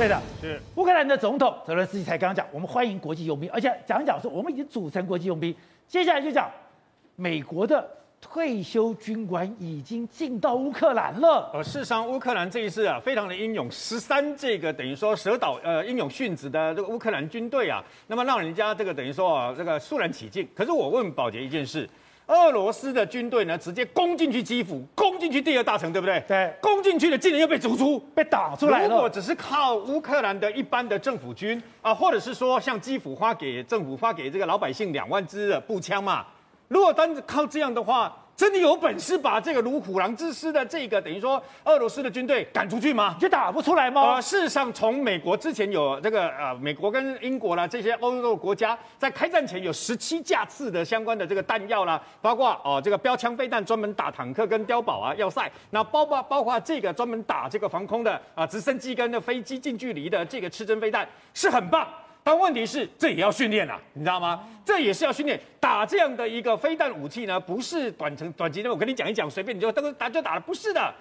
对的，是乌克兰的总统泽伦斯基才刚刚讲，我们欢迎国际佣兵，而且讲讲说我们已经组成国际佣兵。接下来就讲美国的退休军官已经进到乌克兰了。呃，事实上，乌克兰这一次啊，非常的英勇，十三这个等于说蛇岛呃英勇殉职的这个乌克兰军队啊，那么让人家这个等于说啊这个肃然起敬。可是我问保杰一件事。俄罗斯的军队呢，直接攻进去基辅，攻进去第二大城，对不对？对，攻进去的，竟然又被逐出，被打出来了。如果只是靠乌克兰的一般的政府军啊，或者是说像基辅发给政府发给这个老百姓两万支的步枪嘛，如果单靠这样的话。真的有本事把这个如虎狼之师的这个等于说俄罗斯的军队赶出去吗？就打不出来吗？呃，事实上，从美国之前有这个呃，美国跟英国啦这些欧洲国家在开战前有十七架次的相关的这个弹药啦，包括哦、呃、这个标枪飞弹专门打坦克跟碉堡啊要塞，那包括包括这个专门打这个防空的啊、呃、直升机跟的飞机近距离的这个刺针飞弹是很棒。但问题是，这也要训练啊，你知道吗？这也是要训练打这样的一个飞弹武器呢，不是短程短期的。我跟你讲一讲，随便你就都打就打了，不是的。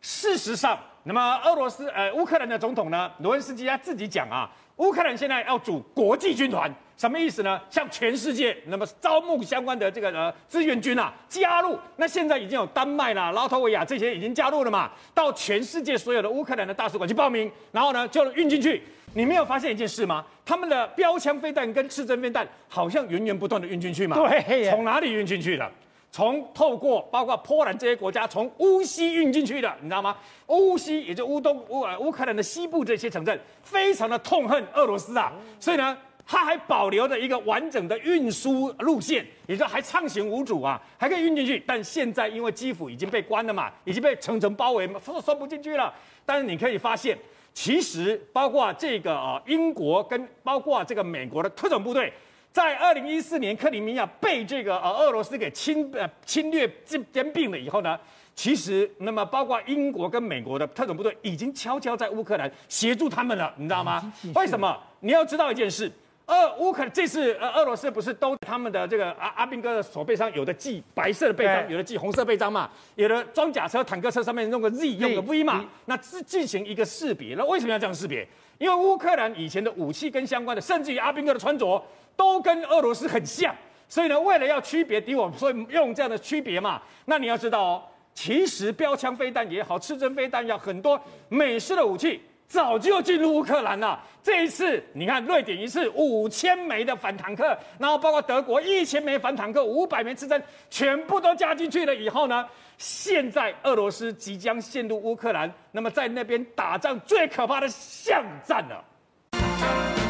事实上，那么俄罗斯呃乌克兰的总统呢，罗恩斯基他自己讲啊，乌克兰现在要组国际军团，什么意思呢？向全世界那么招募相关的这个呃志愿军啊加入。那现在已经有丹麦啦、拉脱维亚这些已经加入了嘛，到全世界所有的乌克兰的大使馆去报名，然后呢就运进去。你没有发现一件事吗？他们的标枪飞弹跟刺针飞弹好像源源不断的运进去嘛？对，从哪里运进去的？从透过包括波兰这些国家，从乌西运进去的，你知道吗？乌西也就乌东乌呃乌克兰的西部这些城镇，非常的痛恨俄罗斯啊，所以呢，他还保留着一个完整的运输路线，也就还畅行无阻啊，还可以运进去。但现在因为基辅已经被关了嘛，已经被层层包围，送不进去了。但是你可以发现。其实，包括这个啊，英国跟包括这个美国的特种部队，在二零一四年克里米亚被这个呃俄罗斯给侵呃侵略兼兼并了以后呢，其实那么包括英国跟美国的特种部队已经悄悄在乌克兰协助他们了，你知道吗？为什么？你要知道一件事。俄乌克这次呃俄罗斯不是都他们的这个阿阿兵哥的手背上有的系白色的背章，有的系红色背章嘛，有的装甲车、坦克车上面弄个 Z 用个 V 嘛，那是进行一个识别。那为什么要这样识别？因为乌克兰以前的武器跟相关的，甚至于阿兵哥的穿着都跟俄罗斯很像，所以呢，为了要区别敌我，所以用这样的区别嘛。那你要知道哦，其实标枪飞弹也好，刺针飞弹要很多美式的武器。早就进入乌克兰了。这一次，你看瑞典一次五千枚的反坦克，然后包括德国一千枚反坦克、五百枚刺针，全部都加进去了以后呢，现在俄罗斯即将陷入乌克兰，那么在那边打仗最可怕的巷战了。